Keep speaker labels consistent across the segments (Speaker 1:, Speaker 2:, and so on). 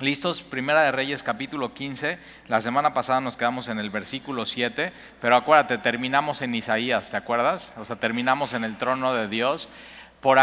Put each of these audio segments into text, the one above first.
Speaker 1: Listos, Primera de Reyes capítulo 15. La semana pasada nos quedamos en el versículo 7, pero acuérdate, terminamos en Isaías, ¿te acuerdas? O sea, terminamos en el trono de Dios. Por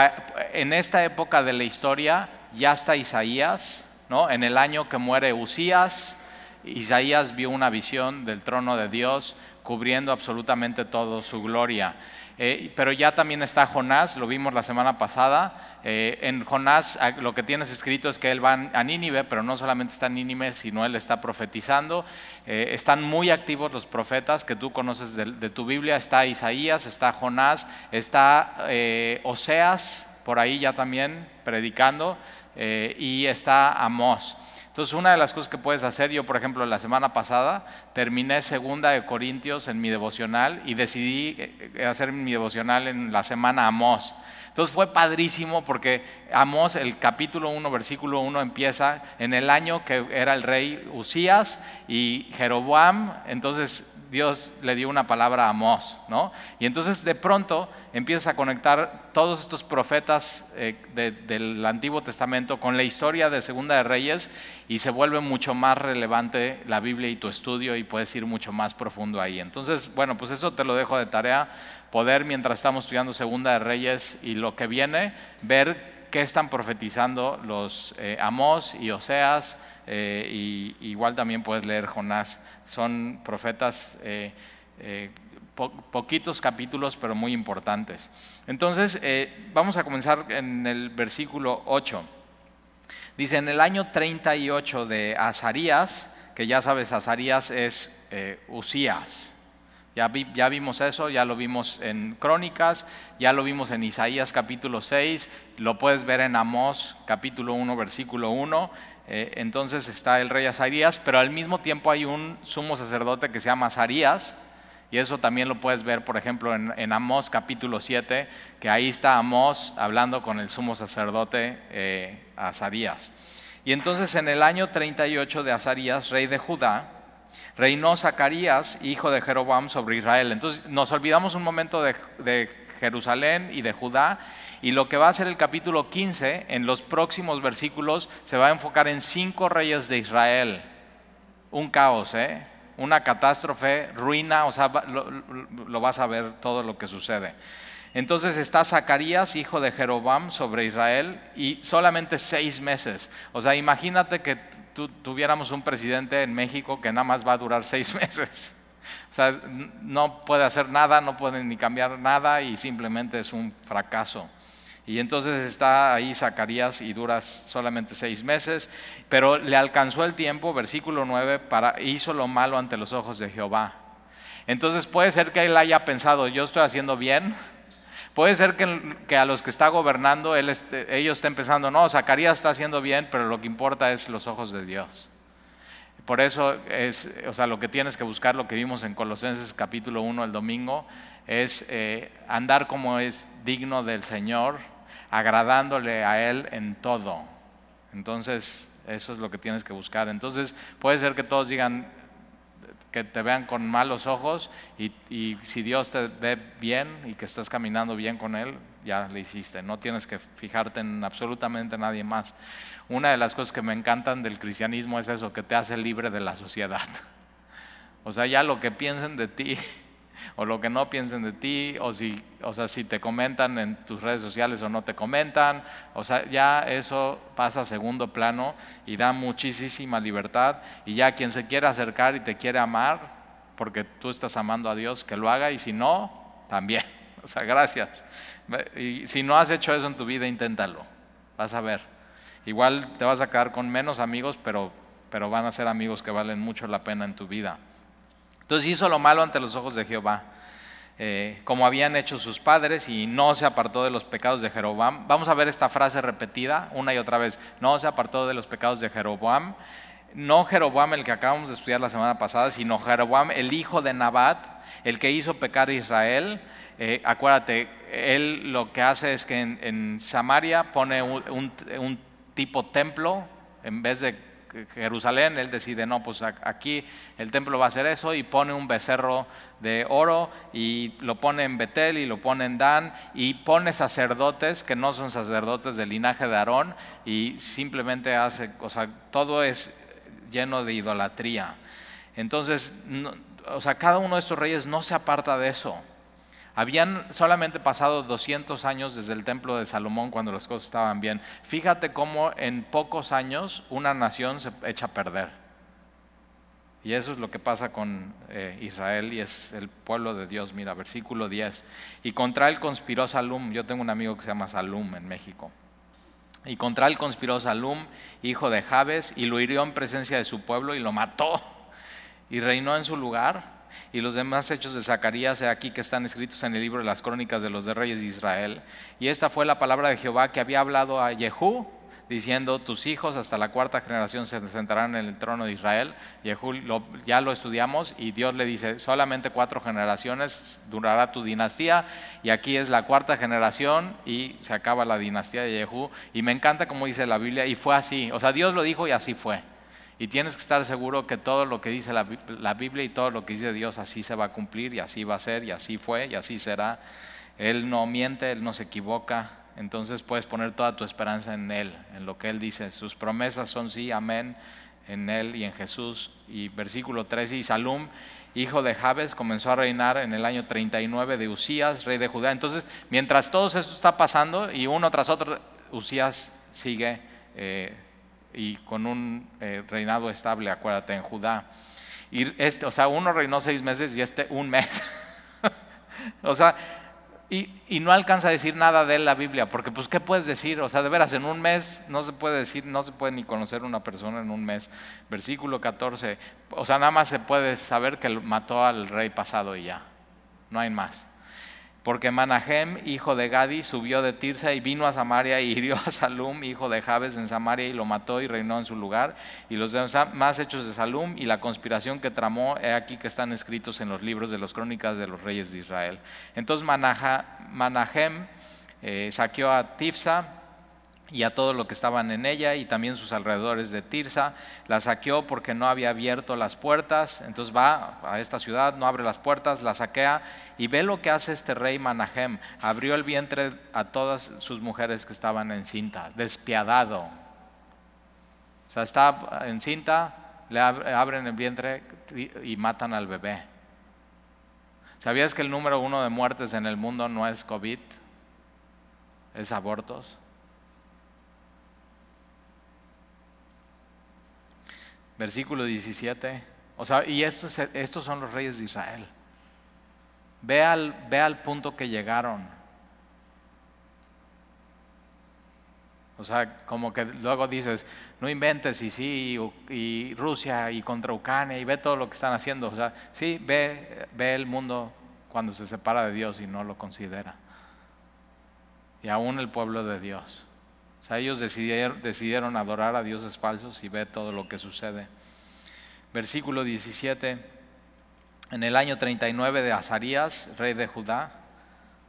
Speaker 1: en esta época de la historia ya está Isaías, ¿no? En el año que muere Usías, Isaías vio una visión del trono de Dios cubriendo absolutamente todo su gloria. Eh, pero ya también está Jonás, lo vimos la semana pasada. Eh, en Jonás lo que tienes escrito es que él va a Nínive, pero no solamente está en Nínive, sino él está profetizando. Eh, están muy activos los profetas que tú conoces de, de, tu Biblia. Está Isaías, está Jonás, está Oseas, por ahí ya también predicando, y está Amós. Entonces, una de las cosas que puedes hacer, yo por ejemplo la semana pasada terminé segunda de Corintios en mi devocional y decidí eh, hacer mi devocional en la semana Amós. Entonces fue padrísimo porque Amós, el capítulo 1, versículo 1 empieza en el año que era el rey Usías y Jeroboam, entonces Dios le dio una palabra a Amós, ¿no? Y entonces de pronto empieza a conectar todos estos profetas eh, del Antiguo Testamento con la historia de Segunda de Reyes y se vuelve mucho más relevante la Biblia y tu estudio y puedes ir mucho más profundo ahí. Entonces, bueno, pues eso te lo dejo de tarea, poder mientras estamos estudiando Segunda de Reyes y lo que viene, ver qué están profetizando los eh, Amós y Oseas, eh, y igual también puedes leer Jonás. Son profetas, eh, eh, poquitos capítulos, pero muy importantes. Entonces, vamos a comenzar en el versículo 8. Dice, en el año 38 de Azarías, que ya sabes, Azarías es Usías. Ya, vimos eso, ya lo vimos en Crónicas, ya lo vimos en Isaías capítulo 6, lo puedes ver en Amós capítulo 1, versículo 1. Eh, entonces está el rey Azarías, pero al mismo tiempo hay un sumo sacerdote que se llama Azarías, y eso también lo puedes ver, por ejemplo, en, en Amós capítulo 7, que ahí está Amós hablando con el sumo sacerdote eh, Azarías. Y entonces en el año 38 de Azarías, rey de Judá, reinó Zacarías, hijo de Jeroboam, sobre Israel. Entonces nos olvidamos un momento de, Jerusalén y de Judá y lo que va a ser el capítulo 15, en los próximos versículos, se va a enfocar en cinco reyes de Israel. Un caos, ¿eh? una catástrofe, ruina, o sea, lo, vas a ver todo lo que sucede. Entonces está Zacarías, hijo de Jeroboam, sobre Israel, y solamente seis meses. O sea, imagínate que tuviéramos un presidente en México que nada más va a durar seis meses. O sea, no puede hacer nada, no puede ni cambiar nada y simplemente es un fracaso. Y entonces está ahí Zacarías y dura solamente seis meses, pero le alcanzó el tiempo, versículo 9, para, hizo lo malo ante los ojos de Jehová. Entonces puede ser que él haya pensado, yo estoy haciendo bien. Puede ser que, a los que está gobernando, él ellos estén pensando, no, Zacarías está haciendo bien, pero lo que importa es los ojos de Dios. Por eso es, o sea, lo que tienes que buscar, lo que vimos en Colosenses capítulo 1 el domingo, es eh, andar como es digno del Señor, agradándole a Él en todo. Entonces, eso es lo que tienes que buscar. Entonces, puede ser que todos digan que te vean con malos ojos y, si Dios te ve bien y que estás caminando bien con Él, ya le hiciste. No tienes que fijarte en absolutamente nadie más. Una de las cosas que me encantan del cristianismo es eso, que te hace libre de la sociedad. O sea, ya lo que piensen de ti o lo que no piensen de ti, o si, o sea, si te comentan en tus redes sociales o no te comentan, o sea, ya eso pasa a segundo plano y da muchísima libertad y ya quien se quiere acercar y te quiere amar, porque tú estás amando a Dios, que lo haga y si no, también. O sea, gracias. Y si no has hecho eso en tu vida, inténtalo. Vas a ver. Igual te vas a quedar con menos amigos, pero, pero van a ser amigos que valen mucho la pena en tu vida. Entonces hizo lo malo ante los ojos de Jehová, eh, como habían hecho sus padres, y no se apartó de los pecados de Jeroboam. Vamos a ver esta frase repetida una y otra vez. No se apartó de los pecados de Jeroboam. No Jeroboam el que acabamos de estudiar la semana pasada, sino Jeroboam el hijo de Nabat, el que hizo pecar a Israel. Eh, acuérdate, él lo que hace es que en, Samaria pone un tipo templo, en vez de Jerusalén, él decide, no, pues aquí el templo va a hacer eso y pone un becerro de oro y lo pone en Betel y lo pone en Dan y pone sacerdotes que no son sacerdotes del linaje de Aarón y simplemente hace, o sea, todo es lleno de idolatría. Entonces, o sea, cada uno de estos reyes no se aparta de eso. Habían solamente pasado 200 años desde el templo de Salomón cuando las cosas estaban bien. Fíjate cómo en pocos años una nación se echa a perder. Y eso es lo que pasa con eh, Israel y es el pueblo de Dios. Mira, versículo 10. Y contra él conspiró Salum. Yo tengo un amigo que se llama Salum en México. Y contra él conspiró Salum, hijo de Jabes, y lo hirió en presencia de su pueblo y lo mató. Y reinó en su lugar y los demás hechos de Zacarías, aquí que están escritos en el libro de las crónicas de los de reyes de Israel. Y esta fue la palabra de Jehová que había hablado a Jehú, diciendo, tus hijos hasta la cuarta generación se sentarán en el trono de Israel. Jehú ya lo estudiamos y Dios le dice, solamente cuatro generaciones durará tu dinastía y aquí es la cuarta generación y se acaba la dinastía de Jehú. Y me encanta como dice la Biblia y fue así, o sea, Dios lo dijo y así fue. Y tienes que estar seguro que todo lo que dice la, Biblia y todo lo que dice Dios así se va a cumplir y así va a ser y así fue y así será. Él no miente, Él no se equivoca. Entonces puedes poner toda tu esperanza en Él, en lo que Él dice. Sus promesas son sí, amén, en Él y en Jesús. Y versículo 13, y Salum, hijo de Jabes, comenzó a reinar en el año 39 de Usías, rey de Judá. Entonces, mientras todo esto está pasando y uno tras otro, Usías sigue eh, y con un eh, reinado estable, acuérdate, en Judá. Y este, o sea, uno reinó seis meses y este un mes. o sea, y, y, no alcanza a decir nada de él la Biblia, porque pues ¿qué puedes decir? O sea, de veras, en un mes no se puede decir, no se puede ni conocer una persona en un mes. Versículo 14, o sea, nada más se puede saber que mató al rey pasado y ya, no hay más porque Manahem, hijo de Gadi, subió de Tirsa y vino a Samaria y hirió a Salum, hijo de Jabes, en Samaria y lo mató y reinó en su lugar. Y los demás hechos de Salum y la conspiración que tramó, he aquí que están escritos en los libros de las crónicas de los reyes de Israel. Entonces Manahem eh, saqueó a Tifsa y a todo lo que estaban en ella y también sus alrededores de Tirsa. La saqueó porque no había abierto las puertas, entonces va a esta ciudad, no abre las puertas, la saquea y ve lo que hace este rey Manahem. Abrió el vientre a todas sus mujeres que estaban encintas, despiadado. O sea, está encinta, le abren el vientre y matan al bebé. ¿Sabías que el número uno de muertes en el mundo no es COVID? Es abortos. Versículo 17. O sea, y estos, estos son los reyes de Israel. Ve al, ve al punto que llegaron. O sea, como que luego dices, no inventes y sí, y, Rusia y contra Ucrania y ve todo lo que están haciendo. O sea, sí, ve, ve el mundo cuando se separa de Dios y no lo considera. Y aún el pueblo de Dios. Ellos decidieron, adorar a dioses falsos y ve todo lo que sucede. Versículo 17. En el año 39 de Azarías, rey de Judá,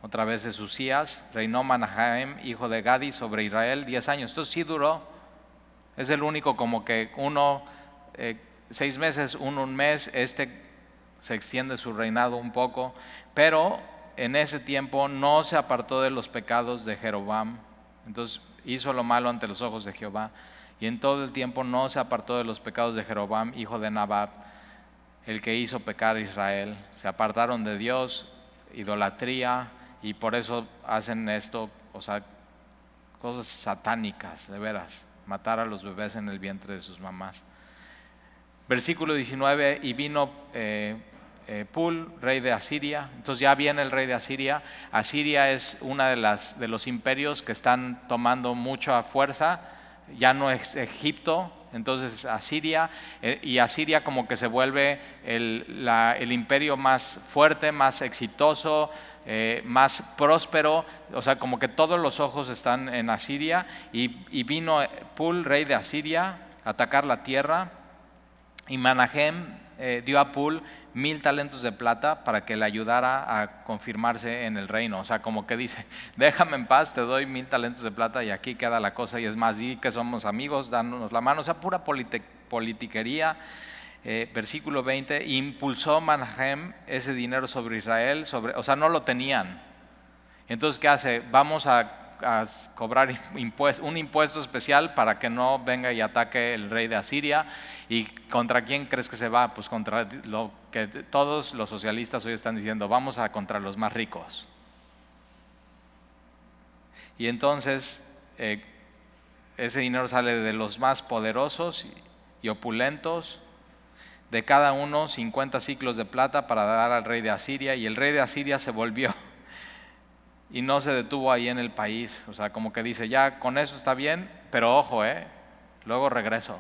Speaker 1: otra vez de Susías, reinó Manahaim, hijo de Gadi, sobre Israel diez años. Esto sí duró. Es el único como que uno, eh, seis meses, uno un mes, este se extiende su reinado un poco, pero en ese tiempo no se apartó de los pecados de Jeroboam. Entonces hizo lo malo ante los ojos de Jehová, y en todo el tiempo no se apartó de los pecados de Jeroboam, hijo de Nabat, el que hizo pecar a Israel. Se apartaron de Dios, idolatría, y por eso hacen esto, o sea, cosas satánicas, de veras, matar a los bebés en el vientre de sus mamás. Versículo 19, y vino eh, eh, Pul, rey de Asiria. Entonces ya viene el rey de Asiria. Asiria es uno de, las, de los imperios que están tomando mucha fuerza. Ya no es Egipto, entonces Asiria, eh, y Asiria como que se vuelve el, el imperio más fuerte, más exitoso, eh, más próspero, o sea, como que todos los ojos están en Asiria, y, y vino Pul, rey de Asiria, a atacar la tierra, y Manahem eh, dio a Pul mil talentos de plata para que le ayudara a confirmarse en el reino. O sea, como que dice, déjame en paz, te doy mil talentos de plata y aquí queda la cosa. Y es más, di que somos amigos, dándonos la mano. O sea, pura politiquería. Eh, versículo 20, impulsó Manahem ese dinero sobre Israel, sobre, o sea, no lo tenían. Entonces, ¿qué hace? Vamos a, cobrar un impuesto especial para que no venga y ataque el rey de Asiria. ¿Y contra quién crees que se va? Pues contra lo que todos los socialistas hoy están diciendo, vamos a contra los más ricos. Y entonces eh, ese dinero sale de los más poderosos y opulentos de cada uno 50 ciclos de plata para dar al rey de Asiria y el rey de Asiria se volvió y no se detuvo ahí en el país. O sea, como que dice, ya con eso está bien, pero ojo, ¿eh? luego regreso.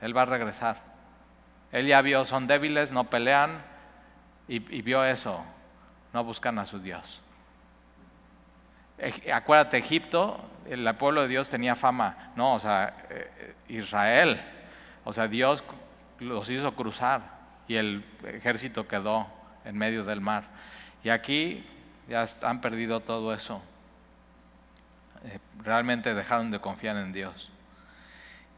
Speaker 1: Él va a regresar. Él ya vio, son débiles, no pelean y, vio eso, no buscan a su Dios. Acuérdate, Egipto, el pueblo de Dios tenía fama. No, o sea, eh, Israel o sea, Dios los hizo cruzar y el ejército quedó en medio del mar. Y aquí ya han perdido todo eso. Eh, realmente dejaron de confiar en Dios.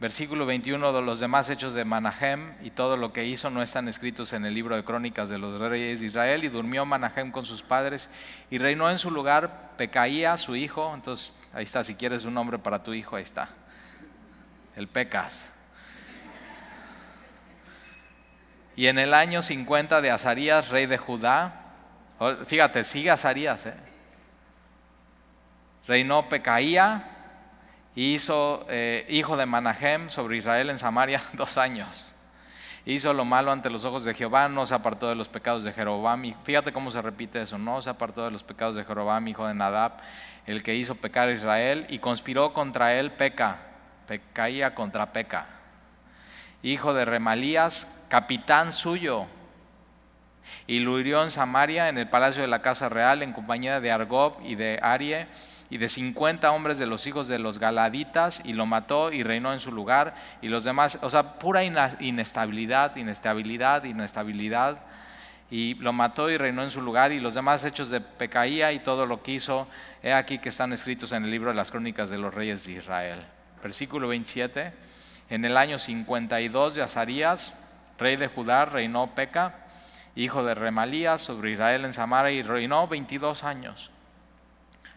Speaker 1: Versículo 21 de los demás hechos de Manahem y todo lo que hizo no están escritos en el libro de crónicas de los reyes de Israel. Y durmió Manahem con sus padres y reinó en su lugar Pecaía, su hijo. Entonces, ahí está, si quieres un nombre para tu hijo, ahí está. El Pecas. Y en el año 50 de Azarías, rey de Judá, fíjate, sigue Azarías, ¿eh? reinó Pecaía, hizo eh, hijo de Manahem sobre Israel en Samaria dos años. Hizo lo malo ante los ojos de Jehová, no se apartó de los pecados de Jeroboam. Y fíjate cómo se repite eso, no se apartó de los pecados de Jeroboam, hijo de Nadab, el que hizo pecar a Israel, y conspiró contra él Peca, Pecaía contra Peca, hijo de Remalías, capitán suyo, y lo hirió en Samaria, en el palacio de la casa real, en compañía de Argob y de Arie, y de 50 hombres de los hijos de los Galaditas, y lo mató y reinó en su lugar, y los demás, o sea, pura inestabilidad, inestabilidad, inestabilidad, y lo mató y reinó en su lugar, y los demás hechos de Pecaía y todo lo que hizo, he aquí que están escritos en el libro de las crónicas de los reyes de Israel. Versículo 27, en el año 52 de Azarías, rey de Judá, reinó Peca, hijo de Remalías, sobre Israel en Samaria y reinó 22 años.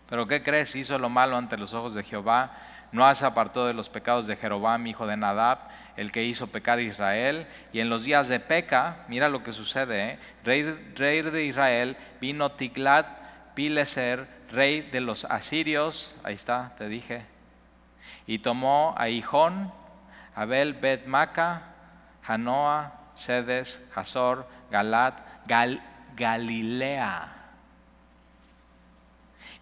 Speaker 1: Pero ¿qué crees? Hizo lo malo ante los ojos de Jehová, no se apartó de los pecados de Jeroboam, hijo de Nadab, el que hizo pecar a Israel. Y en los días de Peca, mira lo que sucede, ¿eh? rey, rey, de Israel, vino Tiglat Pileser, rey de los asirios, ahí está, te dije, y tomó a Hijón, Abel Bet Maca, Hanoa, Sedes, Hazor, Galat, Galilea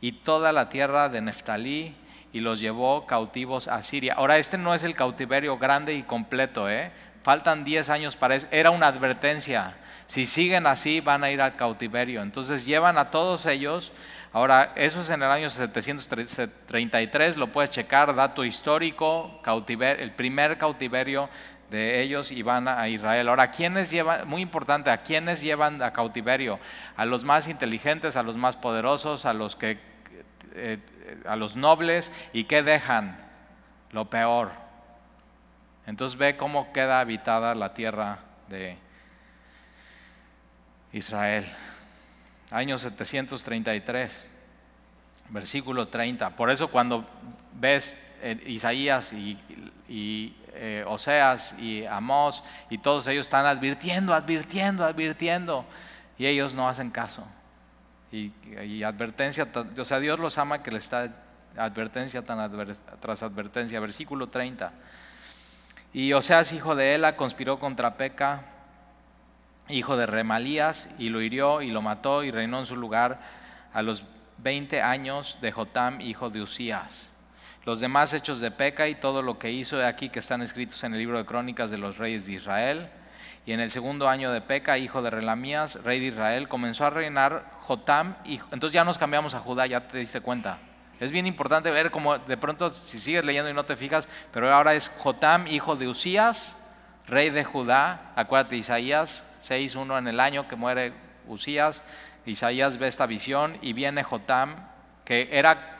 Speaker 1: y toda la tierra de Neftalí y los llevó cautivos a Siria. Ahora, este no es el cautiverio grande y completo, ¿eh? Faltan 10 años para eso. Era una advertencia. Si siguen así, van a ir al cautiverio. Entonces llevan a todos ellos. Ahora, eso es en el año 733, lo puedes checar, dato histórico, cautiverio, el primer cautiverio de ellos y van a Israel. Ahora, ¿quiénes llevan, muy importante, a quiénes llevan a cautiverio? A los más inteligentes, a los más poderosos, a los que eh, a los nobles y qué dejan? Lo peor. Entonces ve cómo queda habitada la tierra de Israel. Año 733, versículo 30. Por eso cuando ves eh, Isaías y eh, Oseas y Amós y todos ellos están advirtiendo, advirtiendo, advirtiendo y ellos no hacen caso. Y, advertencia, o sea, Dios los ama que les está advertencia tras advertencia. Versículo 30. Y Oseas, hijo de Ela, conspiró contra Peca, hijo de Remalías, y lo hirió y lo mató y reinó en su lugar a los 20 años de Jotam, hijo de Usías. Los demás hechos de Peca y todo lo que hizo aquí que están escritos en el libro de crónicas de los reyes de Israel. Y en el segundo año de Peca, hijo de Relamías, rey de Israel, comenzó a reinar Jotam. Y, entonces ya nos cambiamos a Judá, ya te diste cuenta. Es bien importante ver cómo de pronto, si sigues leyendo y no te fijas, pero ahora es Jotam, hijo de Usías, rey de Judá. Acuérdate, Isaías 6.1 en el año que muere Usías. Isaías ve esta visión y viene Jotam, que era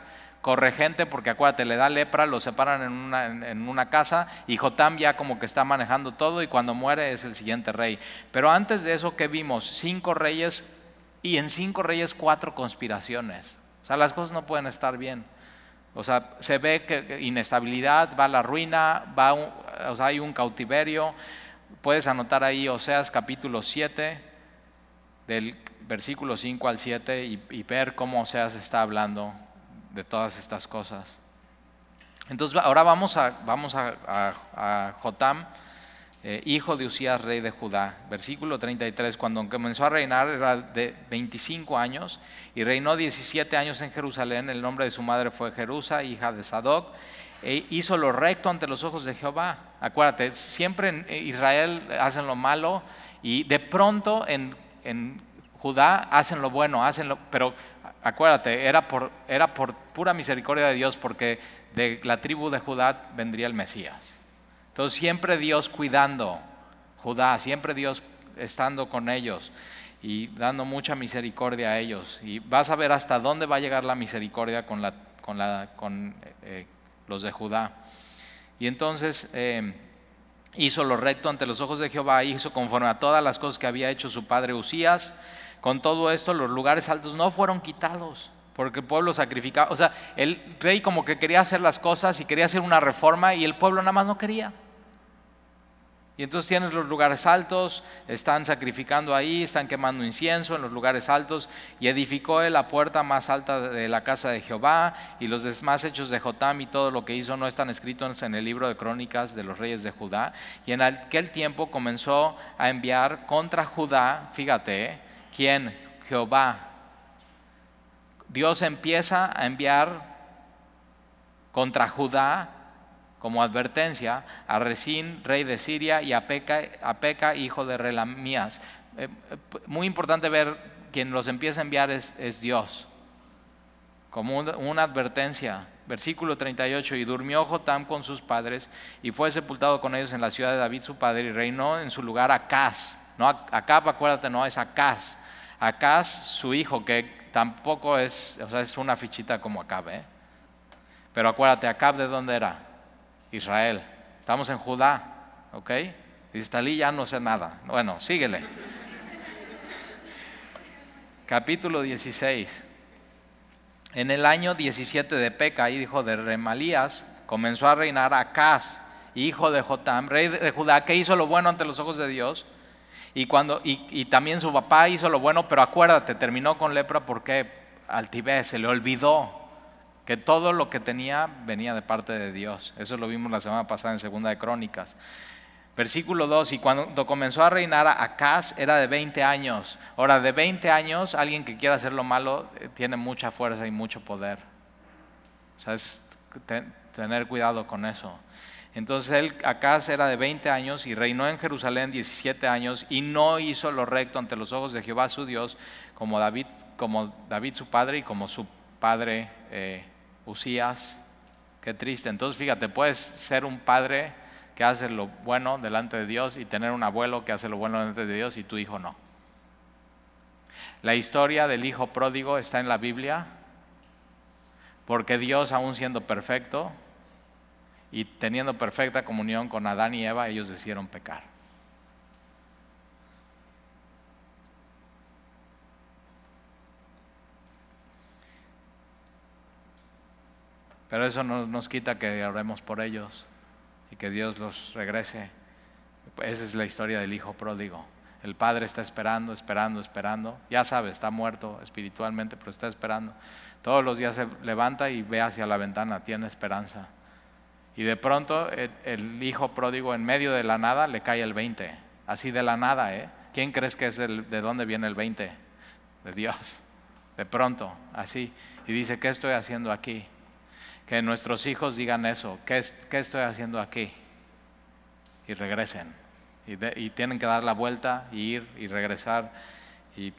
Speaker 1: corregente, porque acuérdate, le da lepra, lo separan en una, en una, casa y Jotam ya como que está manejando todo y cuando muere es el siguiente rey. Pero antes de eso, ¿qué vimos? Cinco reyes y en cinco reyes cuatro conspiraciones. O sea, las cosas no pueden estar bien. O sea, se ve que inestabilidad, va a la ruina, va o sea, hay un cautiverio. Puedes anotar ahí Oseas capítulo 7, del versículo 5 al 7, y, y ver cómo Oseas está hablando de todas estas cosas. Entonces ahora vamos a, vamos a, Jotam, eh, hijo de Usías, rey de Judá. Versículo 33, cuando comenzó a reinar era de 25 años y reinó 17 años en Jerusalén. El nombre de su madre fue Jerusa, hija de Sadoc. E hizo lo recto ante los ojos de Jehová. Acuérdate, siempre en Israel hacen lo malo y de pronto en, en Judá hacen lo bueno, hacen lo, pero acuérdate, era por, pura misericordia de Dios porque de la tribu de Judá vendría el Mesías. Entonces siempre Dios cuidando Judá, siempre Dios estando con ellos y dando mucha misericordia a ellos. Y vas a ver hasta dónde va a llegar la misericordia con, con eh, los de Judá. Y entonces eh, hizo lo recto ante los ojos de Jehová, hizo conforme a todas las cosas que había hecho su padre Usías con todo esto, los lugares altos no fueron quitados, porque el pueblo sacrificaba. O sea, el rey como que quería hacer las cosas y quería hacer una reforma y el pueblo nada más no quería. Y entonces tienes los lugares altos, están sacrificando ahí, están quemando incienso en los lugares altos, y edificó él la puerta más alta de la casa de Jehová, y los demás hechos de Jotam y todo lo que hizo no están escritos en el libro de crónicas de los reyes de Judá. Y en aquel tiempo comenzó a enviar contra Judá, fíjate, ¿Quién? Jehová. Dios empieza a enviar contra Judá como advertencia a Resín, rey de Siria, y a Peca, hijo de Relamías. Eh, eh, muy importante ver quien los empieza a enviar es, Dios, como una advertencia. Versículo 38, y durmió Jotam con sus padres y fue sepultado con ellos en la ciudad de David su padre y reinó en su lugar Acaz. No, Acab, acuérdate, no es Acaz. Acaz, su hijo, que tampoco es, o sea, es una fichita como Acab, ¿eh? Pero acuérdate, Acab de dónde era? Israel. Estamos en Judá, ¿ok? Talí ya no sé nada. Bueno, síguele. Capítulo 16. En el año 17 de Peca, hijo de Remalías, comenzó a reinar Acaz, hijo de Jotam, rey de Judá, que hizo lo bueno ante los ojos de Dios y, cuando, y, también su papá hizo lo bueno, pero acuérdate, terminó con lepra porque altivez, se le olvidó que todo lo que tenía venía de parte de Dios. Eso lo vimos la semana pasada en Segunda de Crónicas. Versículo 2, y cuando comenzó a reinar Acaz era de 20 años. Ahora, de 20 años, alguien que quiera hacer lo malo eh, tiene mucha fuerza y mucho poder. O sea, es tener cuidado con eso. Entonces él acá era de 20 años y reinó en Jerusalén 17 años y no hizo lo recto ante los ojos de Jehová su Dios como David, como David su padre y como su padre eh, Usías. Qué triste. Entonces fíjate, puedes ser un padre que hace lo bueno delante de Dios y tener un abuelo que hace lo bueno delante de Dios y tu hijo no. La historia del hijo pródigo está en la Biblia porque Dios, aún siendo perfecto, y teniendo perfecta comunión con Adán y Eva, ellos decidieron pecar. Pero eso no nos quita que oremos por ellos y que Dios los regrese. Esa es la historia del hijo pródigo. El padre está esperando, esperando, esperando. Ya sabe, está muerto espiritualmente, pero está esperando. Todos los días se levanta y ve hacia la ventana, tiene esperanza. Y de pronto el, hijo pródigo en medio de la nada le cae el 20. Así de la nada, ¿eh? ¿Quién crees que es de dónde viene el 20? De Dios. De pronto, así. Y dice, ¿qué estoy haciendo aquí? Que nuestros hijos digan eso. ¿Qué, qué estoy haciendo aquí? Y regresen. Y, y tienen que dar la vuelta, y ir y regresar. Y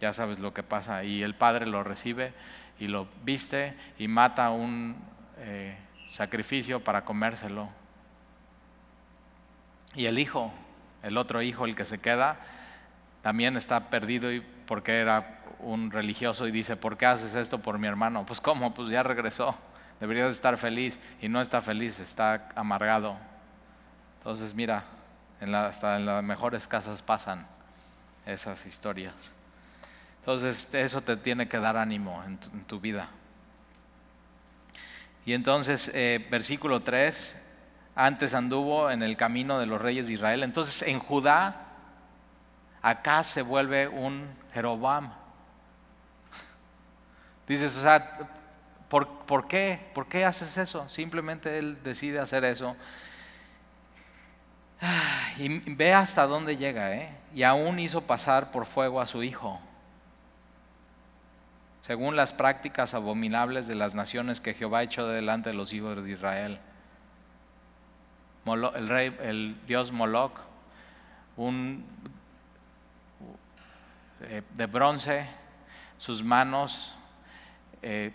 Speaker 1: ya sabes lo que pasa. Y el padre lo recibe y lo viste y mata un... Eh, sacrificio para comérselo. Y el hijo, el otro hijo, el que se queda, también está perdido y porque era un religioso y dice, ¿por qué haces esto por mi hermano? Pues cómo, pues ya regresó, deberías estar feliz y no está feliz, está amargado. Entonces mira, hasta en las mejores casas pasan esas historias. Entonces eso te tiene que dar ánimo en tu, vida. Y entonces, eh, versículo 3, antes anduvo en el camino de los reyes de Israel. Entonces en Judá, acá se vuelve un Jeroboam. Dices, o sea, ¿por, ¿por, qué? ¿Por qué haces eso? Simplemente él decide hacer eso. Y ve hasta dónde llega, ¿eh? Y aún hizo pasar por fuego a su hijo según las prácticas abominables de las naciones que Jehová echó delante de los hijos de Israel. el rey, el dios Moloch, un eh, de bronce, sus manos eh,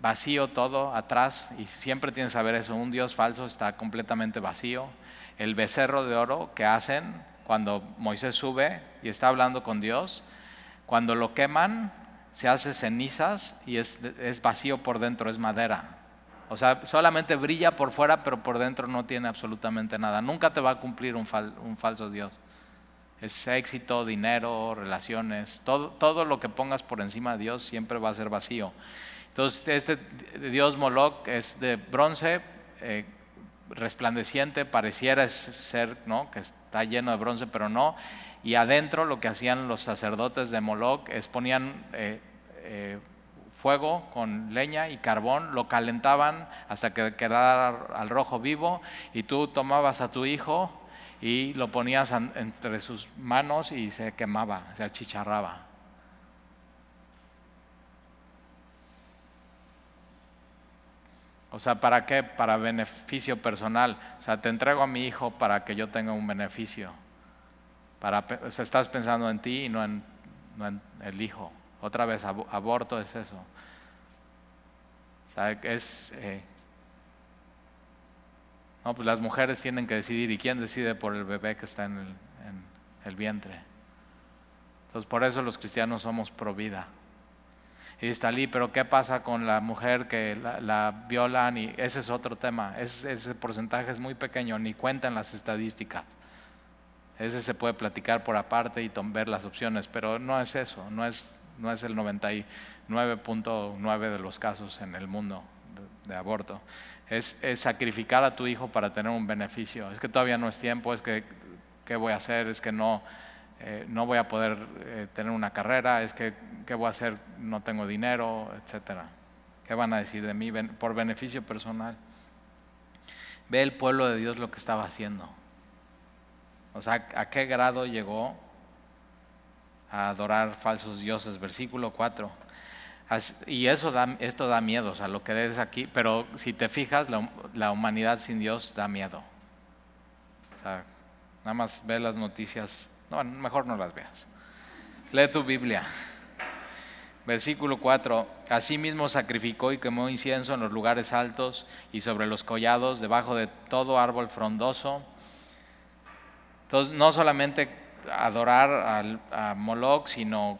Speaker 1: vacío todo atrás, y siempre tienes que saber eso, un dios falso está completamente vacío. El becerro de oro que hacen cuando Moisés sube y está hablando con Dios, cuando lo queman, se hace cenizas y es, vacío por dentro, es madera. O sea, solamente brilla por fuera, pero por dentro no tiene absolutamente nada. Nunca te va a cumplir un, falso Dios. Es éxito, dinero, relaciones, todo, todo lo que pongas por encima de Dios siempre va a ser vacío. Entonces, este Dios Moloch es de bronce, eh, resplandeciente, pareciera ser, ¿no? Que está lleno de bronce, pero no. Y adentro lo que hacían los sacerdotes de Moloch es ponían eh, eh, fuego con leña y carbón, lo calentaban hasta que quedara al rojo vivo y tú tomabas a tu hijo y lo ponías entre sus manos y se quemaba, se achicharraba. O sea, ¿para qué? Para beneficio personal. O sea, te entrego a mi hijo para que yo tenga un beneficio. Para, estás pensando en ti y no en el hijo. Otra vez, aborto es eso. es... Eh, no, pues las mujeres tienen que decidir. ¿Y quién decide por el bebé que está en el, vientre? Entonces, por eso los cristianos somos pro vida. Y dice Ali, pero ¿qué pasa con la mujer que la, violan? Y ese es otro tema. ese porcentaje es muy pequeño, ni cuentan las estadísticas. Ese se puede platicar por aparte y ver las opciones, pero no es eso, no es no es el 99.9 de los casos en el mundo de, aborto. Es, sacrificar a tu hijo para tener un beneficio. Es que todavía no es tiempo, es que qué voy a hacer, es que no, eh, no voy a poder eh, tener una carrera, es que qué voy a hacer, no tengo dinero, etcétera. ¿Qué van a decir de mí por beneficio personal? Ve el pueblo de Dios lo que estaba haciendo. O sea, ¿a qué grado llegó a adorar falsos dioses, versículo 4. Y eso da, esto da miedo, o sea, lo que ves aquí, pero si te fijas, la, humanidad sin Dios da miedo. O sea, nada más ve las noticias, no, mejor no las veas. Lee tu Biblia. Versículo 4, asimismo sacrificó y quemó incienso en los lugares altos y sobre los collados, debajo de todo árbol frondoso. Entonces, no solamente adorar a Moloch, sino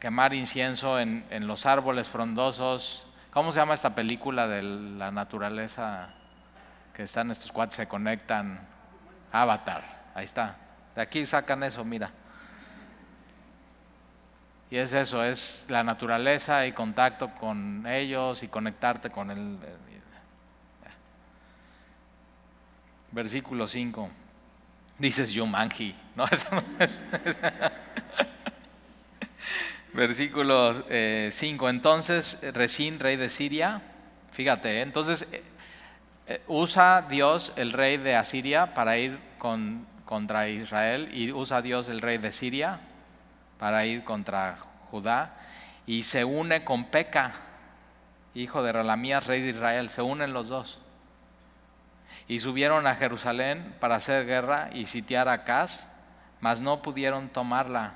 Speaker 1: quemar incienso en, los árboles frondosos. ¿Cómo se llama esta película de la naturaleza que están estos cuates se conectan? Avatar, ahí está. De aquí sacan eso, mira. Y es eso, es la naturaleza y contacto con ellos y conectarte con el... Versículo 5. Dices Yumanji, ¿no? Eso no es. Versículo 5. Eh, entonces, Resín, rey de Siria, fíjate, ¿eh? entonces eh, usa Dios el rey de Asiria para ir con, contra Israel y usa Dios el rey de Siria para ir contra Judá y se une con Peca, hijo de Ralamías, rey de Israel, se unen los dos y subieron a Jerusalén para hacer guerra y sitiar a Acaz, mas no pudieron tomarla.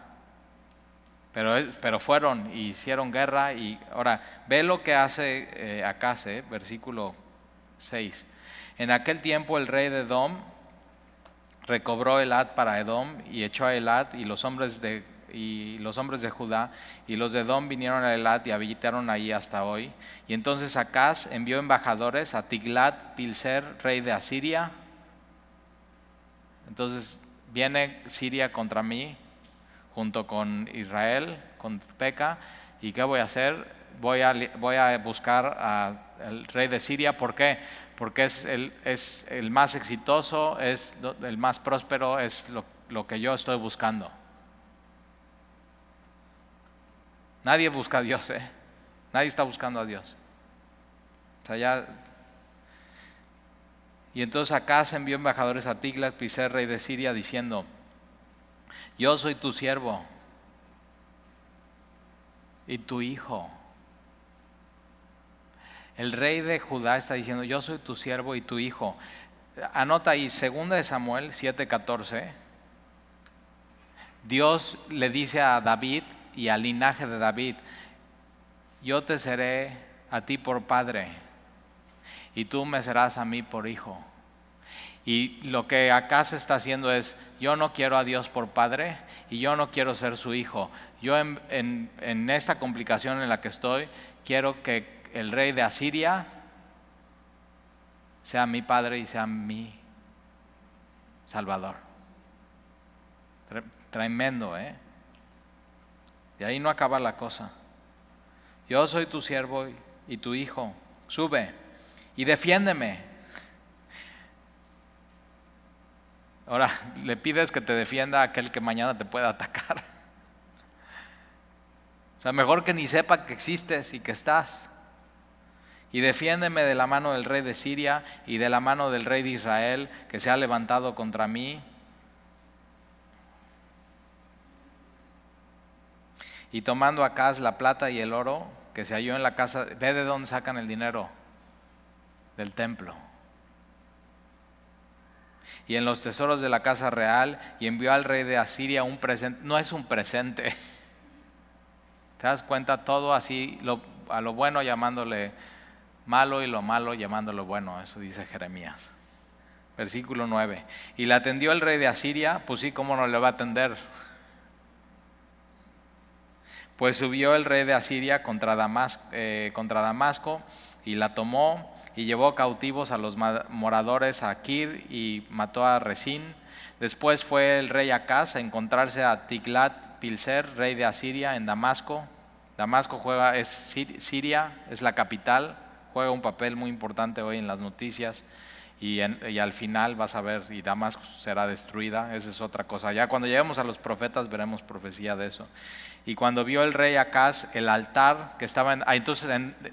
Speaker 1: Pero, fueron y hicieron guerra y ahora ve lo que hace eh, eh, versículo 6. En aquel tiempo el rey de Dom recobró Elad para Edom y echó a Elad y los hombres de y los hombres de Judá y los de Edom vinieron a Elad y habitaron ahí hasta hoy. Y entonces Acaz envió embajadores a Tiglat Pilser, rey de Asiria. Entonces viene Siria contra mí junto con Israel, con Peca, ¿y qué voy a hacer? Voy a, voy a buscar al rey de Siria, ¿por qué? Porque es el, es el más exitoso, es el más próspero, es lo, lo que yo estoy buscando. Nadie busca a Dios, ¿eh? Nadie está buscando a Dios. O sea, ya... Y entonces acá se envió embajadores a Tiglat, Piser, rey de Siria, diciendo, yo soy tu siervo y tu hijo. El rey de Judá está diciendo, yo soy tu siervo y tu hijo. Anota ahí, segunda de Samuel 7:14. Dios le dice a David, y al linaje de David, yo te seré a ti por padre y tú me serás a mí por hijo. Y lo que acá se está haciendo es, yo no quiero a Dios por padre y yo no quiero ser su hijo. Yo en, en esta complicación en la que estoy, quiero que el rey de Asiria sea mi padre y sea mi salvador. Tremendo, ¿eh? Y ahí no acaba la cosa. Yo soy tu siervo y tu hijo. Sube y defiéndeme. Ahora le pides que te defienda aquel que mañana te pueda atacar. O sea, mejor que ni sepa que existes y que estás. Y defiéndeme de la mano del rey de Siria y de la mano del rey de Israel que se ha levantado contra mí Y tomando acá la plata y el oro que se halló en la casa, ve de dónde sacan el dinero, del templo. Y en los tesoros de la casa real, y envió al rey de Asiria un presente, no es un presente. ¿Te das cuenta? Todo así, a lo bueno llamándole malo y lo malo llamándolo bueno, eso dice Jeremías. Versículo 9. Y la atendió el rey de Asiria, pues sí, ¿cómo no le va a atender? Pues subió el rey de Asiria contra Damasco, eh, contra Damasco y la tomó y llevó cautivos a los moradores a Kir y mató a Resín. Después fue el rey Acaz a encontrarse a Tiglat Pilser, rey de Asiria, en Damasco. Damasco juega, es Siria, es la capital, juega un papel muy importante hoy en las noticias y, al final vas a ver, y Damasco será destruida, esa es otra cosa. Ya cuando lleguemos a los profetas veremos profecía de eso. Y cuando vio el rey Acaz el altar que estaba en, ah, entonces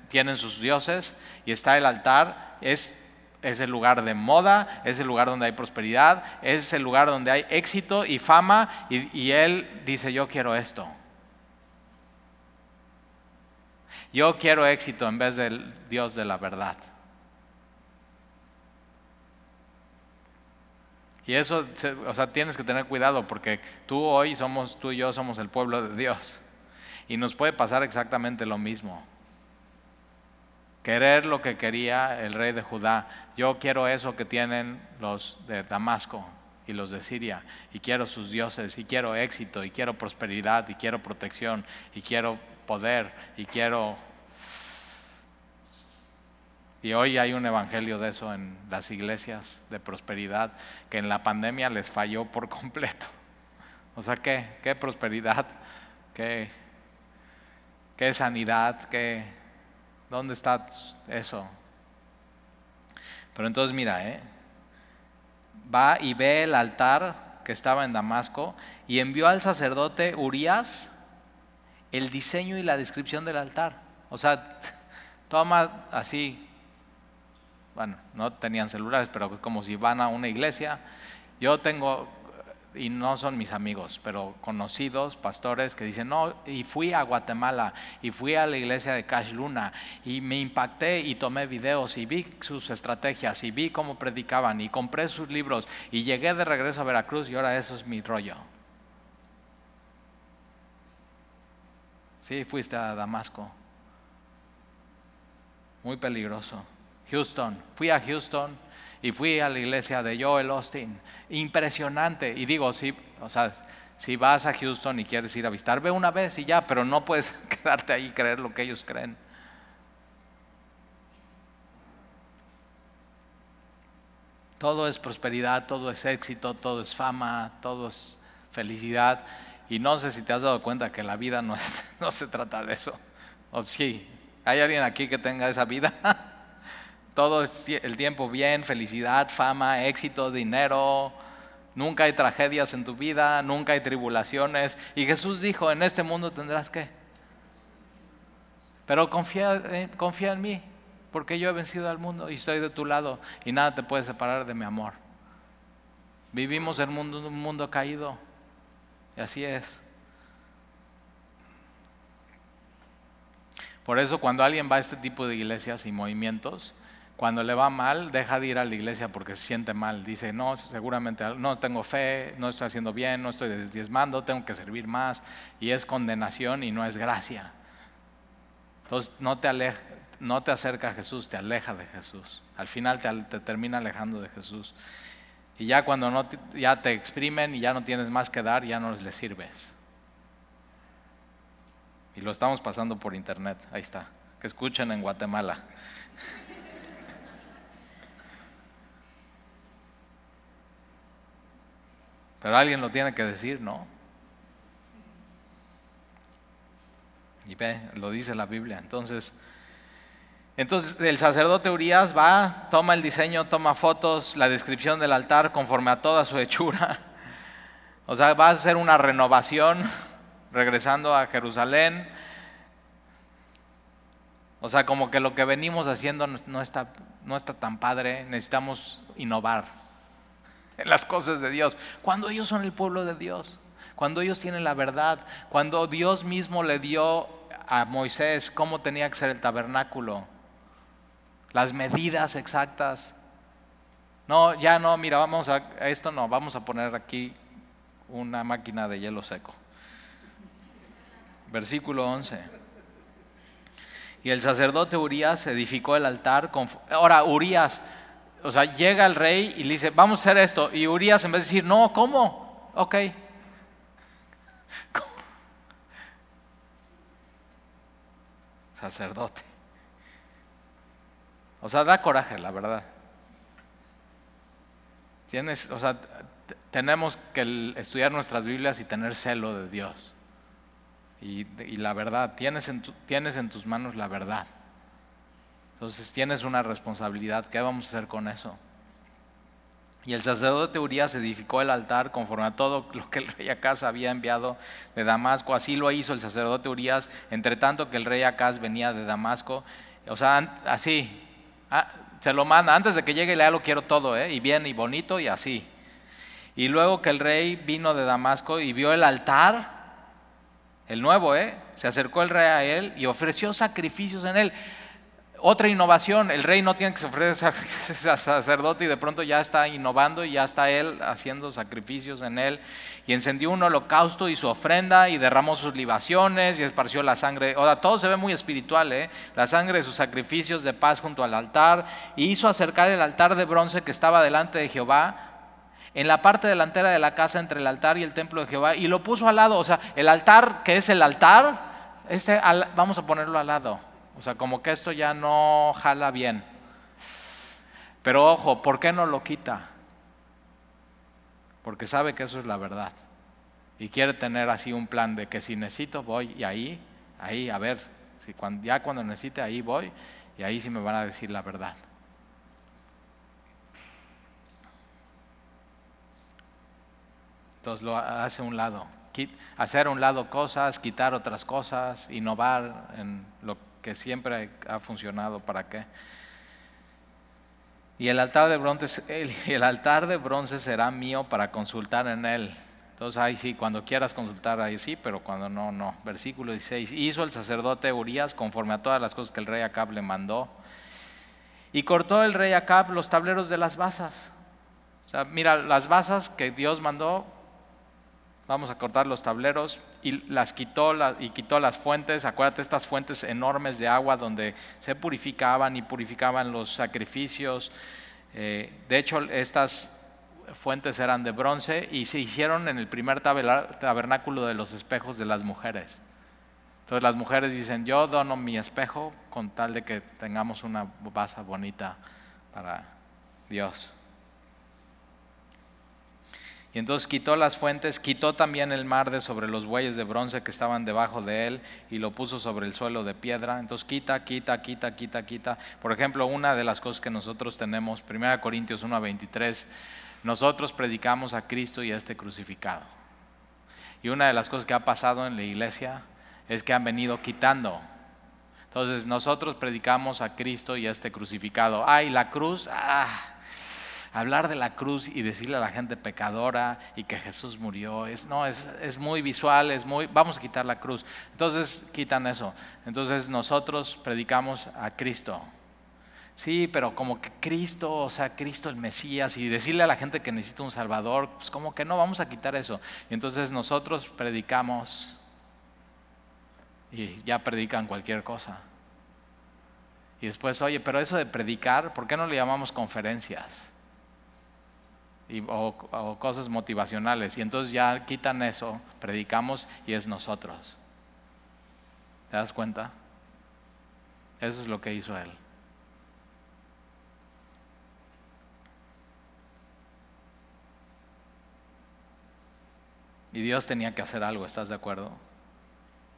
Speaker 1: tienen sus dioses y está el altar, es, es el lugar de moda, es el lugar donde hay prosperidad, es el lugar donde hay éxito y fama y él dice yo quiero esto. Yo quiero éxito en vez del Dios de la verdad. Y eso, o sea, tienes que tener cuidado porque tú hoy somos, tú y yo somos el pueblo de Dios. Y nos puede pasar exactamente lo mismo. Querer lo que quería el rey de Judá. Yo quiero eso que tienen los de Damasco y los de Siria. Y quiero sus dioses, y quiero éxito, y quiero prosperidad, y quiero protección, y quiero poder, y quiero y hoy hay un evangelio de eso en las iglesias de prosperidad que en la pandemia les falló por completo. O sea, ¿qué? ¿Qué prosperidad? ¿Qué, qué sanidad? ¿Qué, ¿Dónde está eso? Pero entonces mira, ¿eh? va y ve el altar que estaba en Damasco y envió al sacerdote Urias el diseño y la descripción del altar. O sea, toma así bueno, no tenían celulares, pero como si van a una iglesia. Yo tengo, y no son mis amigos, pero conocidos, pastores, que dicen, no, y fui a Guatemala, y fui a la iglesia de Cash Luna, y me impacté y tomé videos, y vi sus estrategias, y vi cómo predicaban, y compré sus libros, y llegué de regreso a Veracruz, y ahora eso es mi rollo. Sí, fuiste a Damasco. Muy peligroso. Houston. Fui a Houston y fui a la iglesia de Joel Austin. Impresionante. Y digo, sí, o sea, si vas a Houston y quieres ir a visitar, ve una vez y ya, pero no puedes quedarte ahí y creer lo que ellos creen. Todo es prosperidad, todo es éxito, todo es fama, todo es felicidad. Y no sé si te has dado cuenta que la vida no, no se trata de eso. O sí, ¿hay alguien aquí que tenga esa vida? todo el tiempo bien, felicidad, fama, éxito, dinero. Nunca hay tragedias en tu vida, nunca hay tribulaciones. Y Jesús dijo, en este mundo tendrás que. Pero confía, confía en mí, porque yo he vencido al mundo y estoy de tu lado y nada te puede separar de mi amor. Vivimos en un mundo caído y así es. Por eso cuando alguien va a este tipo de iglesias y movimientos, cuando le va mal, deja de ir a la iglesia porque se siente mal. Dice, no, seguramente no tengo fe, no estoy haciendo bien, no estoy desdiezmando, tengo que servir más. Y es condenación y no es gracia. Entonces no te, aleja, no te acerca a Jesús, te aleja de Jesús. Al final te, termina alejando de Jesús. Y ya cuando no te, ya te exprimen y ya no tienes más que dar, ya no les sirves. Y lo estamos pasando por internet, ahí está. Que escuchen en Guatemala. Pero alguien lo tiene que decir, ¿no? Y ve, lo dice la Biblia. Entonces, entonces el sacerdote Urias va, toma el diseño, toma fotos, la descripción del altar conforme a toda su hechura. O sea, va a hacer una renovación regresando a Jerusalén. O sea, como que lo que venimos haciendo no está, no está tan padre, necesitamos innovar en las cosas de Dios. Cuando ellos son el pueblo de Dios, cuando ellos tienen la verdad, cuando Dios mismo le dio a Moisés cómo tenía que ser el tabernáculo las medidas exactas. No, ya no, mira, vamos a, esto no, vamos a poner aquí una máquina de hielo seco. Versículo 11. Y el sacerdote Urias edificó el altar. Con, ahora, Urias, o sea, llega el rey y le dice, vamos a hacer esto. Y Urias en vez de decir, no, ¿cómo? Ok. Sacerdote. O sea, da coraje, la verdad. Tienes, o sea, tenemos que estudiar nuestras Biblias y tener celo de Dios. Y, la verdad, tienes en, tienes en tus manos la verdad. Entonces tienes una responsabilidad. ¿Qué vamos a hacer con eso? Y el sacerdote Urias edificó el altar conforme a todo lo que el rey Acaz había enviado de Damasco. Así lo hizo el sacerdote Urias, entre tanto que el rey Acaz venía de Damasco. O sea, así, Ah, se lo manda, antes de que llegue ya lo quiero todo, ¿eh? y bien y bonito y así. Y luego que el rey vino de Damasco y vio el altar, el nuevo, ¿eh? se acercó el rey a él y ofreció sacrificios en él. Otra innovación, el rey no tiene que ofrecer sacerdote y de pronto ya está innovando y ya está él haciendo sacrificios en él. Y encendió un holocausto y su ofrenda y derramó sus libaciones y esparció la sangre. O sea, todo se ve muy espiritual, ¿eh? La sangre de sus sacrificios de paz junto al altar. Y hizo acercar el altar de bronce que estaba delante de Jehová en la parte delantera de la casa entre el altar y el templo de Jehová y lo puso al lado. O sea, el altar que es el altar, este, vamos a ponerlo al lado. O sea, como que esto ya no jala bien. Pero ojo, ¿por qué no lo quita? Porque sabe que eso es la verdad. Y quiere tener así un plan de que si necesito voy y ahí, ahí, a ver, si ya cuando necesite ahí voy y ahí sí me van a decir la verdad. Entonces lo hace un lado. Hacer un lado cosas, quitar otras cosas, innovar en lo que siempre ha funcionado, ¿para qué? Y el altar de bronce, el, altar de bronce será mío para consultar en él. Entonces ahí sí, cuando quieras consultar ahí sí, pero cuando no, no. Versículo 16. Hizo el sacerdote Urias conforme a todas las cosas que el rey Acab le mandó. Y cortó el rey Acab los tableros de las basas. O sea, mira, las basas que Dios mandó, vamos a cortar los tableros y las quitó y quitó las fuentes, acuérdate estas fuentes enormes de agua donde se purificaban y purificaban los sacrificios Eh, de hecho, estas fuentes eran de bronce y se hicieron en el primer tabernáculo de los espejos de las mujeres. Entonces las mujeres dicen, yo dono mi espejo con tal de que tengamos una base bonita para Dios. Y entonces quitó las fuentes, quitó también el mar de sobre los bueyes de bronce que estaban debajo de él y lo puso sobre el suelo de piedra. Entonces quita, quita, quita, quita, quita. Por ejemplo, una de las cosas que nosotros tenemos, 1 Corintios 1 23, nosotros predicamos a Cristo y a este crucificado. Y una de las cosas que ha pasado en la iglesia es que han venido quitando. Entonces nosotros predicamos a Cristo y a este crucificado. Ay, la cruz, ah, hablar de la cruz y decirle a la gente pecadora y que Jesús murió, es, no, es, es, muy visual, es muy, vamos a quitar la cruz. Entonces quitan eso. Entonces nosotros predicamos a Cristo. Sí, pero como que Cristo, o sea, Cristo el Mesías, y decirle a la gente que necesita un Salvador, pues como que no, vamos a quitar eso. Y entonces nosotros predicamos y ya predican cualquier cosa. Y después, oye, pero eso de predicar, ¿por qué no le llamamos conferencias? O, cosas motivacionales. Y entonces ya quitan eso, predicamos y es nosotros. ¿Te das cuenta? Eso es lo que hizo él. Y Dios tenía que hacer algo, ¿estás de acuerdo?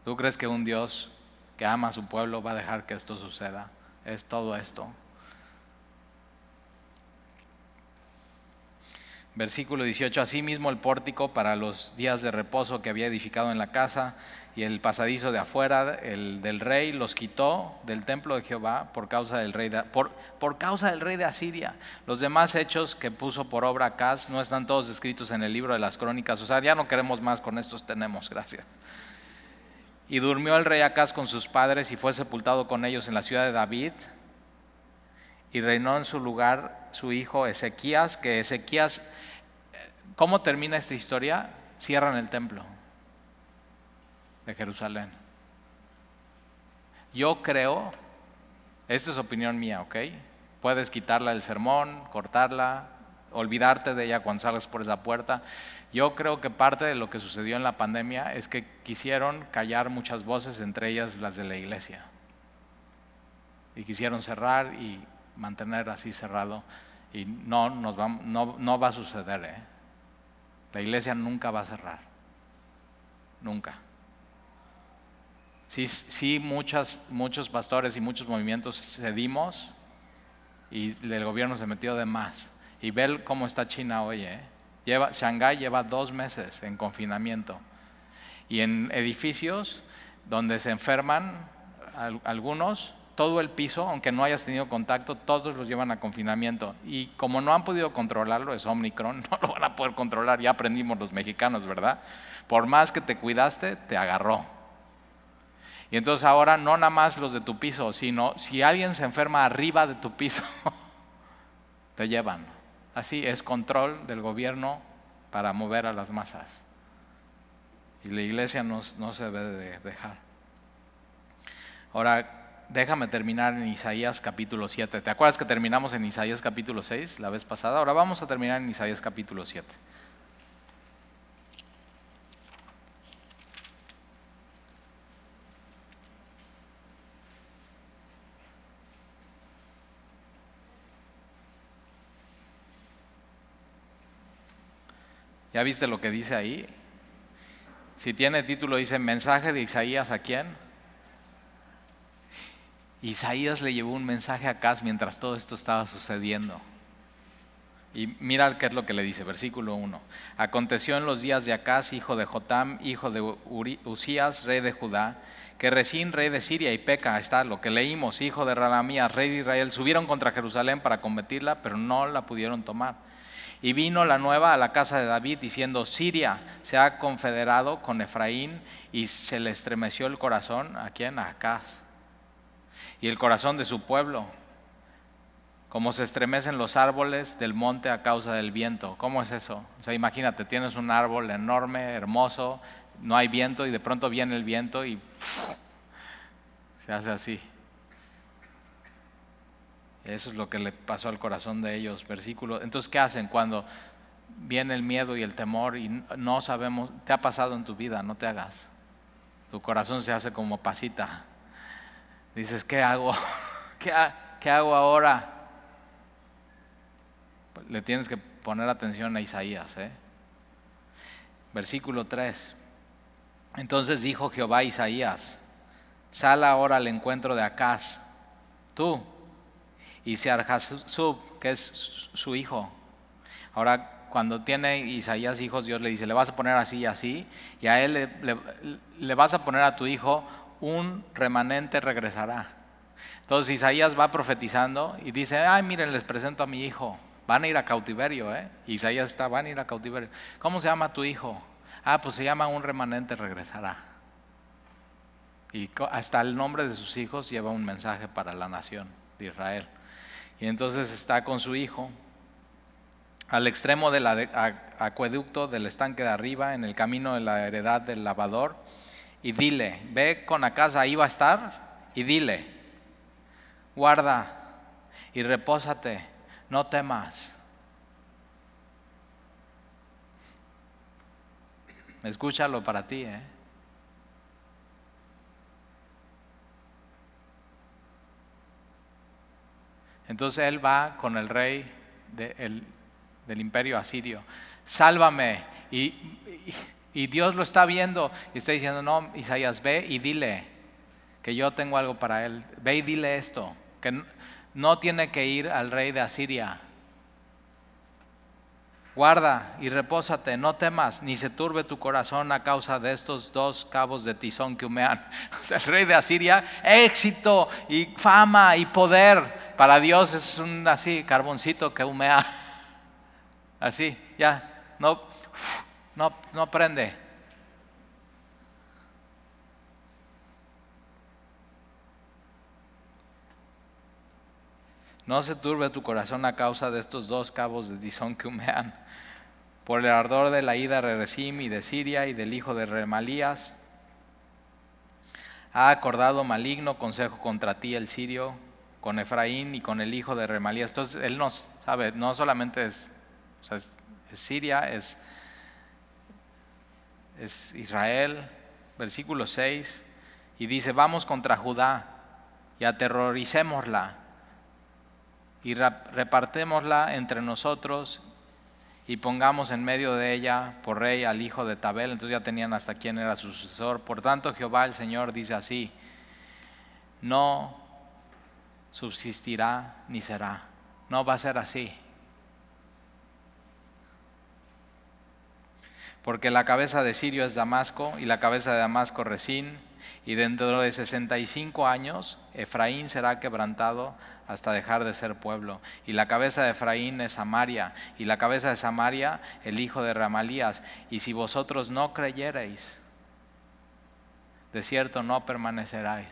Speaker 1: ¿Tú crees que un Dios que ama a su pueblo va a dejar que esto suceda? Es todo esto. Versículo 18, asimismo el pórtico para los días de reposo que había edificado en la casa y el pasadizo de afuera el del rey los quitó del templo de Jehová por causa del rey de, por, por causa del rey de Asiria. Los demás hechos que puso por obra Acaz no están todos escritos en el libro de las crónicas. O sea, ya no queremos más, con estos tenemos, gracias. Y durmió el rey Acaz con sus padres y fue sepultado con ellos en la ciudad de David. Y reinó en su lugar su hijo Ezequías, que Ezequías ¿Cómo termina esta historia? Cierran el templo de Jerusalén. Yo creo, esta es opinión mía, ¿ok? Puedes quitarla del sermón, cortarla, olvidarte de ella cuando salgas por esa puerta. Yo creo que parte de lo que sucedió en la pandemia es que quisieron callar muchas voces, entre ellas las de la iglesia. Y quisieron cerrar y mantener así cerrado. Y no, nos va, no, va a suceder. ¿eh? La iglesia nunca va a cerrar. Nunca. Sí, sí muchas, muchos pastores y muchos movimientos cedimos y el gobierno se metió de más. Y ver cómo está China hoy. ¿eh? Shanghái lleva dos meses en confinamiento. Y en edificios donde se enferman algunos, todo el piso, aunque no hayas tenido contacto, todos los llevan a confinamiento. Y como no han podido controlarlo, es Omicron, no lo van a poder controlar, ya aprendimos los mexicanos, ¿verdad? Por más que te cuidaste, te agarró. Y entonces ahora no nada más los de tu piso, sino si alguien se enferma arriba de tu piso, te llevan. Así es control del gobierno para mover a las masas. Y la iglesia no, no se debe de dejar. Ahora, déjame terminar en Isaías capítulo 7. ¿Te acuerdas que terminamos en Isaías capítulo 6 la vez pasada? Ahora vamos a terminar en Isaías capítulo 7. ¿Ya viste lo que dice ahí? Si tiene título dice mensaje de Isaías a quién? Isaías le llevó un mensaje a Acaz mientras todo esto estaba sucediendo. Y mira qué es lo que le dice, versículo 1. Aconteció en los días de Acaz, hijo de Jotam, hijo de Usías, rey de Judá, que recién rey de Siria y Peca, está lo que leímos, hijo de Ralamías, rey de Israel, subieron contra Jerusalén para combatirla, pero no la pudieron tomar. Y vino la nueva a la casa de David diciendo, Siria se ha confederado con Efraín y se le estremeció el corazón, ¿a quién? A Acaz y el corazón de su pueblo, como se estremecen los árboles del monte a causa del viento. ¿Cómo es eso? O sea, imagínate, tienes un árbol enorme, hermoso, no hay viento y de pronto viene el viento y se hace así. Eso es lo que le pasó al corazón de ellos. Versículo. Entonces, ¿qué hacen cuando viene el miedo y el temor y no sabemos? Te ha pasado en tu vida, no te hagas. Tu corazón se hace como pasita. Dices, ¿qué hago? ¿Qué, hago ahora? Le tienes que poner atención a Isaías. ¿eh? Versículo 3. Entonces dijo Jehová a Isaías, sal ahora al encuentro de Acaz, tú y Searjasub, que es su hijo. Ahora, cuando tiene Isaías hijos, Dios le dice, le vas a poner así y así, y a él le, vas a poner a tu hijo, un remanente regresará. Entonces Isaías va profetizando y dice, ay, miren, les presento a mi hijo, van a ir a cautiverio, ¿eh? Isaías está, van a ir a cautiverio. ¿Cómo se llama tu hijo? Ah, pues se llama un remanente regresará. Y hasta el nombre de sus hijos lleva un mensaje para la nación de Israel. Y entonces está con su hijo al extremo del acueducto del estanque de arriba, en el camino de la heredad del lavador, y dile, ve con la casa, ahí va a estar, y dile, guarda y repósate, no temas. Escúchalo para ti, ¿eh? Entonces él va con el rey del imperio asirio. Sálvame. Y, y, Dios lo está viendo y está diciendo, no, Isaías, ve y dile que yo tengo algo para él. Ve y dile esto, que no tiene que ir al rey de Asiria. Guarda y repósate, no temas, ni se turbe tu corazón a causa de estos dos cabos de tizón que humean. O sea, el rey de Asiria, éxito y fama y poder para Dios es un así, carboncito que humea. Así, ya, no, no, no prende. No se turbe tu corazón a causa de estos dos cabos de Dizón que humean, por el ardor de la ida de Rezim y de Siria y del hijo de Remalías. Ha acordado maligno consejo contra ti el sirio, con Efraín y con el hijo de Remalías. Entonces él no sabe, no solamente es, Siria, es, es Israel, versículo 6, y dice, vamos contra Judá y aterroricémosla y repartémosla entre nosotros y pongamos en medio de ella por rey al hijo de Tabel. Entonces ya tenían hasta quién era su sucesor. Por tanto, Jehová el Señor dice así, no subsistirá ni será. No va a ser así. Porque la cabeza de Sirio es Damasco y la cabeza de Damasco Resín, y dentro de 65 años Efraín será quebrantado hasta dejar de ser pueblo. Y la cabeza de Efraín es Samaria, y la cabeza de Samaria el hijo de Ramalías. Y si vosotros no creyereis, de cierto no permaneceráis.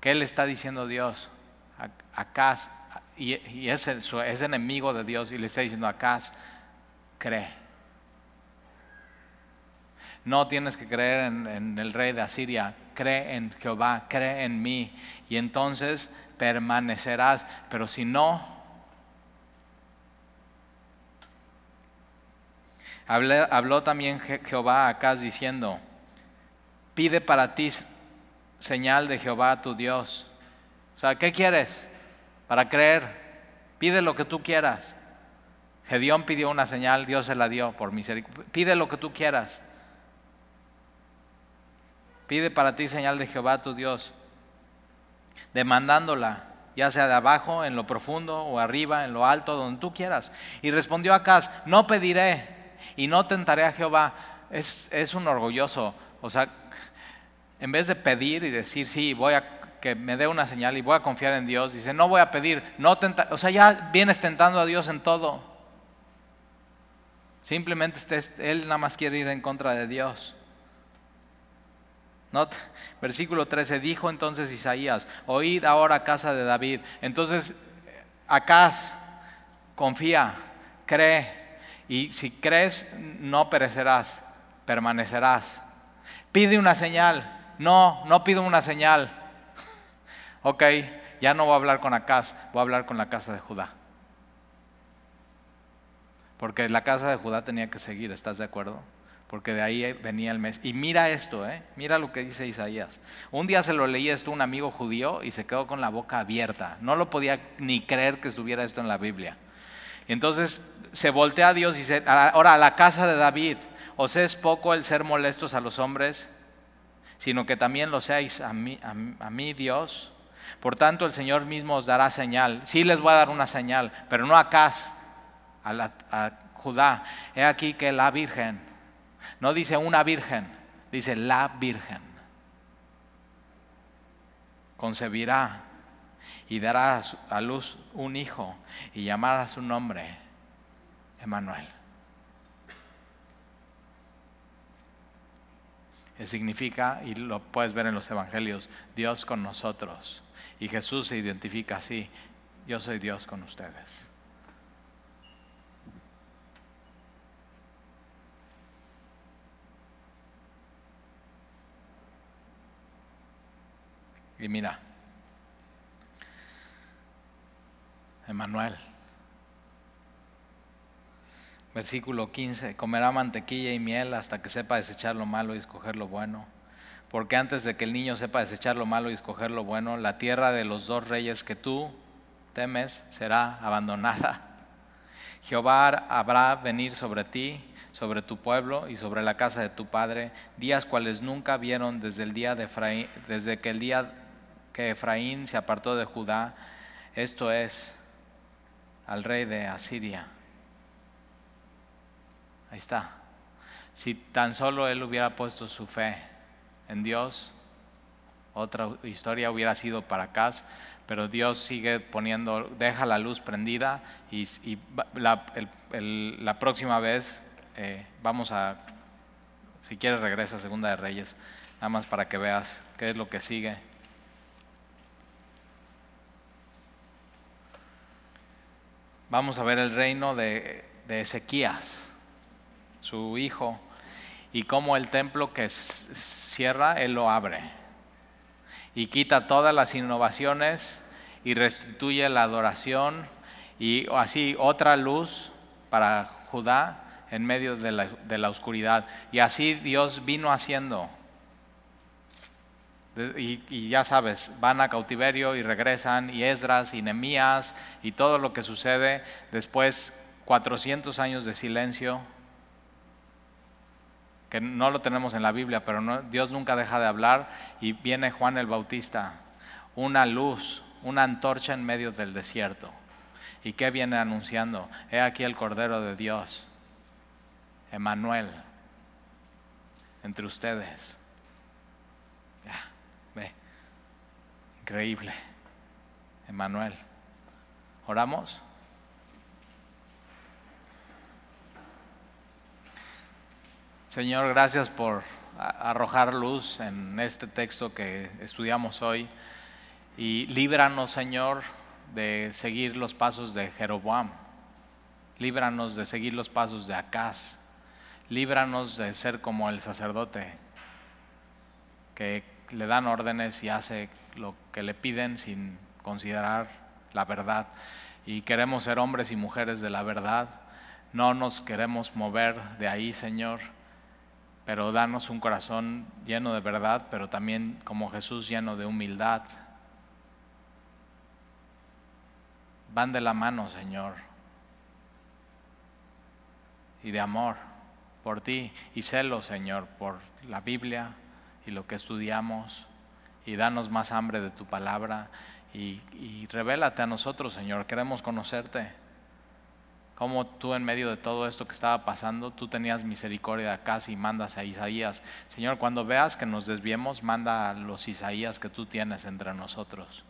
Speaker 1: ¿Qué le está diciendo Dios? Acá, y, es, es enemigo de Dios, y le está diciendo, acá, cree. No tienes que creer en, el rey de Asiria, cree en Jehová, cree en mí, y entonces permanecerás. Pero si no, habló también Jehová a Acaz diciendo, pide para ti señal de Jehová tu Dios. O sea, ¿qué quieres para creer? Pide lo que tú quieras. Gedeón pidió una señal, Dios se la dio por misericordia. Pide lo que tú quieras. Pide para ti señal de Jehová tu Dios, demandándola, ya sea de abajo, en lo profundo, o arriba, en lo alto, donde tú quieras. Y respondió Acaz, no pediré y no tentaré a Jehová. Es, es un orgulloso, o sea, en vez de pedir y decir, sí, voy a que me dé una señal y voy a confiar en Dios, dice, no voy a pedir, no tentar, o sea, ya vienes tentando a Dios en todo. Simplemente este, Él nada más quiere ir en contra de Dios. Versículo 13, dijo entonces Isaías, oíd ahora casa de David. Entonces, Acaz, confía, cree, y si crees, no perecerás, permanecerás. Pide una señal, no, no pido una señal. Ok, ya no voy a hablar con Acaz, voy a hablar con la casa de Judá. Porque la casa de Judá tenía que seguir, ¿estás de acuerdo? Porque de ahí venía el mes. Y mira esto, ¿eh? mira lo que dice Isaías. Un día se lo leía esto a un amigo judío y se quedó con la boca abierta. No lo podía ni creer que estuviera esto en la Biblia. Entonces se voltea a Dios y dice, ahora a la casa de David, ¿os es poco el ser molestos a los hombres? Sino que también lo seáis a mí, a, Dios. Por tanto, el Señor mismo os dará señal. Sí les voy a dar una señal, pero no a Cas, a, a Judá. He aquí que la Virgen, no dice una virgen, dice la Virgen, concebirá y dará a luz un hijo y llamará su nombre Emanuel. significa, y lo puedes ver en los evangelios, Dios con nosotros. Y Jesús se identifica así, yo soy Dios con ustedes. Y mira, Emanuel. Versículo 15, comerá mantequilla y miel hasta que sepa desechar lo malo y escoger lo bueno. Porque antes de que el niño sepa desechar lo malo y escoger lo bueno, la tierra de los dos reyes que tú temes será abandonada. Jehová habrá venir sobre ti, sobre tu pueblo y sobre la casa de tu padre, días cuales nunca vieron desde el día de Efraín, desde que el día que Efraín se apartó de Judá, esto es al rey de Asiria. Ahí está. Si tan solo él hubiera puesto su fe en Dios, otra historia hubiera sido para acá, pero Dios sigue poniendo, deja la luz prendida y, la, próxima vez eh, vamos a, si quieres regresa a Segunda de Reyes, nada más para que veas qué es lo que sigue. Vamos a ver el reino de, Ezequías, su hijo, y cómo el templo que cierra, él lo abre. Y quita todas las innovaciones y restituye la adoración y así otra luz para Judá en medio de la, de la oscuridad. Y así Dios vino haciendo y, ya sabes, van a cautiverio y regresan, y Esdras y Nemías y todo lo que sucede. Después, 400 años de silencio, que no lo tenemos en la Biblia, pero Dios nunca deja de hablar. Y viene Juan el Bautista, una luz, una antorcha en medio del desierto. ¿Y qué viene anunciando? He aquí el Cordero de Dios, Emanuel, entre ustedes. Increíble. Emanuel. ¿Oramos? Señor, gracias por arrojar luz en este texto que estudiamos hoy y líbranos, Señor, de seguir los pasos de Jeroboam. Líbranos de seguir los pasos de Acaz. Líbranos de ser como el sacerdote que le dan órdenes y hace lo que le piden sin considerar la verdad. Y queremos ser hombres y mujeres de la verdad. No nos queremos mover de ahí, Señor, pero danos un corazón lleno de verdad, pero también como Jesús lleno de humildad. Van de la mano, Señor, y de amor por ti y celo, Señor, por la Biblia, y lo que estudiamos y danos más hambre de tu palabra y, y revélate a nosotros, Señor. Queremos conocerte. Cómo tú en medio de todo esto que estaba pasando, tú tenías misericordia acá y mandas a Isaías. Señor, cuando veas que nos desviemos, manda a los Isaías que tú tienes entre nosotros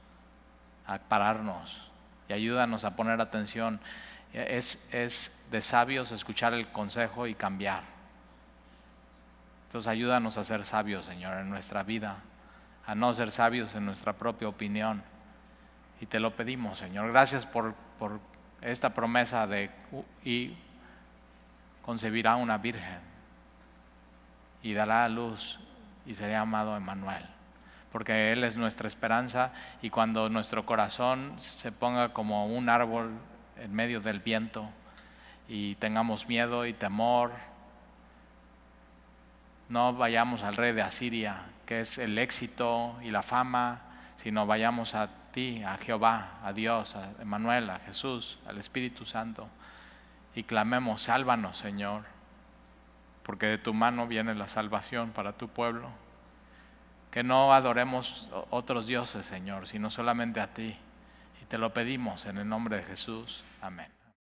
Speaker 1: a pararnos y ayúdanos a poner atención. Es, es de sabios escuchar el consejo y cambiar. Entonces ayúdanos a ser sabios, Señor, en nuestra vida, a no ser sabios en nuestra propia opinión. Y te lo pedimos, Señor. Gracias por, por esta promesa de y concebirá una virgen y dará a luz y será llamado Emmanuel. porque Él es nuestra esperanza y cuando nuestro corazón se ponga como un árbol en medio del viento y tengamos miedo y temor, no vayamos al rey de Asiria, que es el éxito y la fama, sino vayamos a ti, a Jehová, a Dios, a Emanuel, a Jesús, al Espíritu Santo, y clamemos, sálvanos, Señor, porque de tu mano viene la salvación para tu pueblo. Que no adoremos otros dioses, Señor, sino solamente a ti. Y te lo pedimos en el nombre de Jesús. Amén.